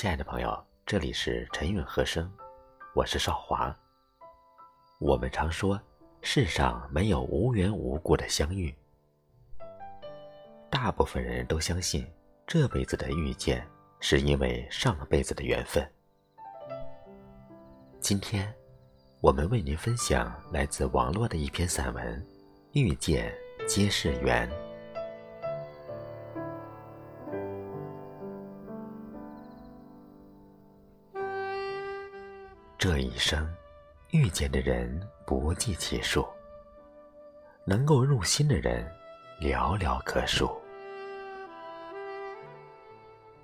亲爱的朋友，这里是陈韵和声，我是少华。我们常说，世上没有无缘无故的相遇。大部分人都相信，这辈子的遇见是因为上辈子的缘分。今天，我们为您分享来自网络的一篇散文《遇见皆是缘》。这一生，遇见的人不计其数，能够入心的人寥寥可数。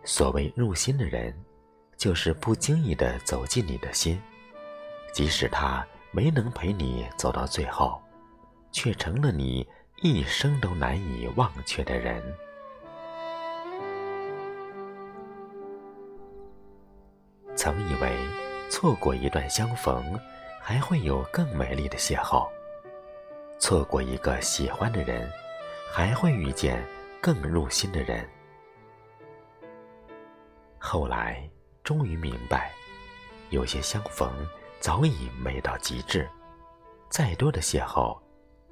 所谓入心的人，就是不经意的走进你的心，即使他没能陪你走到最后，却成了你一生都难以忘却的人。曾以为。错过一段相逢，还会有更美丽的邂逅；错过一个喜欢的人，还会遇见更入心的人。后来终于明白，有些相逢早已美到极致，再多的邂逅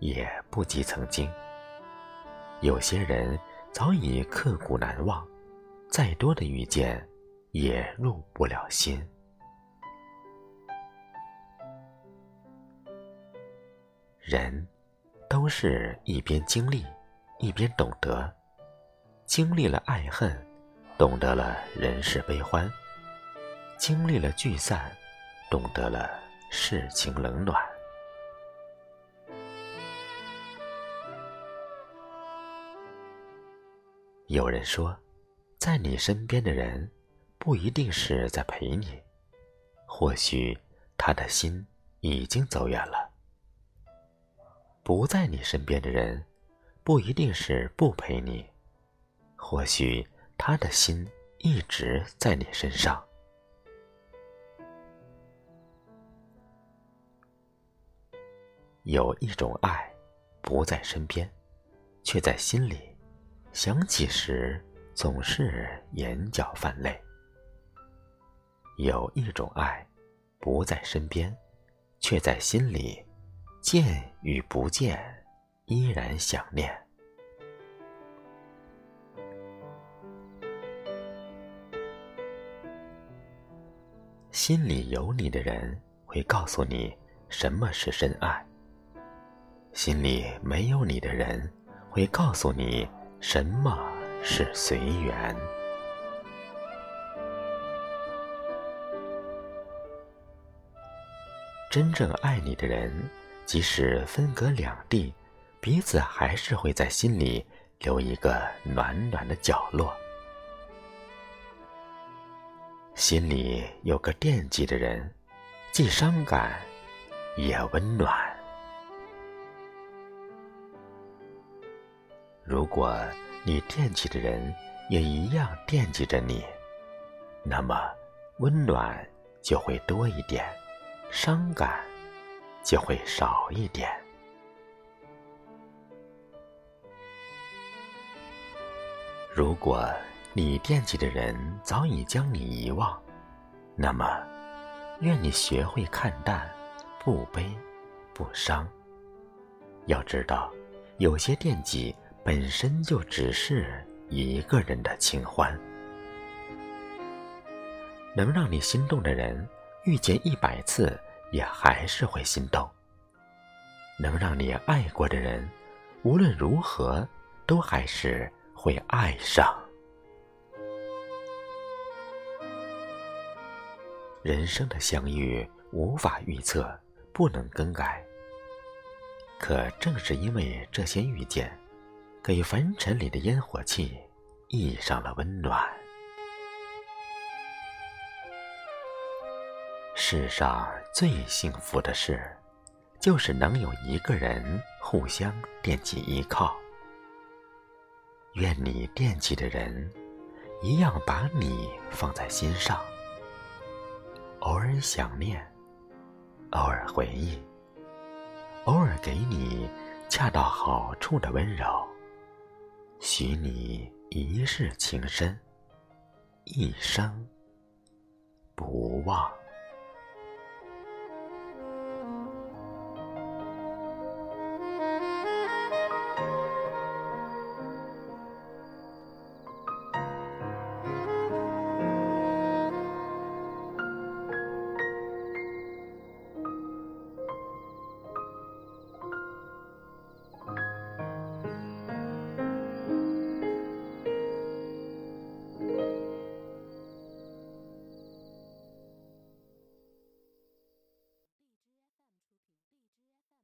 也不及曾经；有些人早已刻骨难忘，再多的遇见也入不了心。人，都是一边经历，一边懂得。经历了爱恨，懂得了人世悲欢；经历了聚散，懂得了世情冷暖。有人说，在你身边的人，不一定是在陪你，或许他的心已经走远了。不在你身边的人，不一定是不陪你，或许他的心一直在你身上。有一种爱，不在身边，却在心里，想起时总是眼角泛泪。有一种爱，不在身边，却在心里。见与不见，依然想念。心里有你的人会告诉你什么是深爱，心里没有你的人会告诉你什么是随缘。真正爱你的人。即使分隔两地，彼此还是会在心里留一个暖暖的角落。心里有个惦记的人，既伤感，也温暖。如果你惦记的人也一样惦记着你，那么温暖就会多一点，伤感。就会少一点。如果你惦记的人早已将你遗忘，那么，愿你学会看淡，不悲，不伤。要知道，有些惦记本身就只是一个人的清欢。能让你心动的人，遇见一百次。也还是会心动。能让你爱过的人，无论如何都还是会爱上。人生的相遇无法预测，不能更改。可正是因为这些遇见，给凡尘里的烟火气溢上了温暖。世上最幸福的事，就是能有一个人互相惦记依靠。愿你惦记的人，一样把你放在心上，偶尔想念，偶尔回忆，偶尔给你恰到好处的温柔，许你一世情深，一生不忘。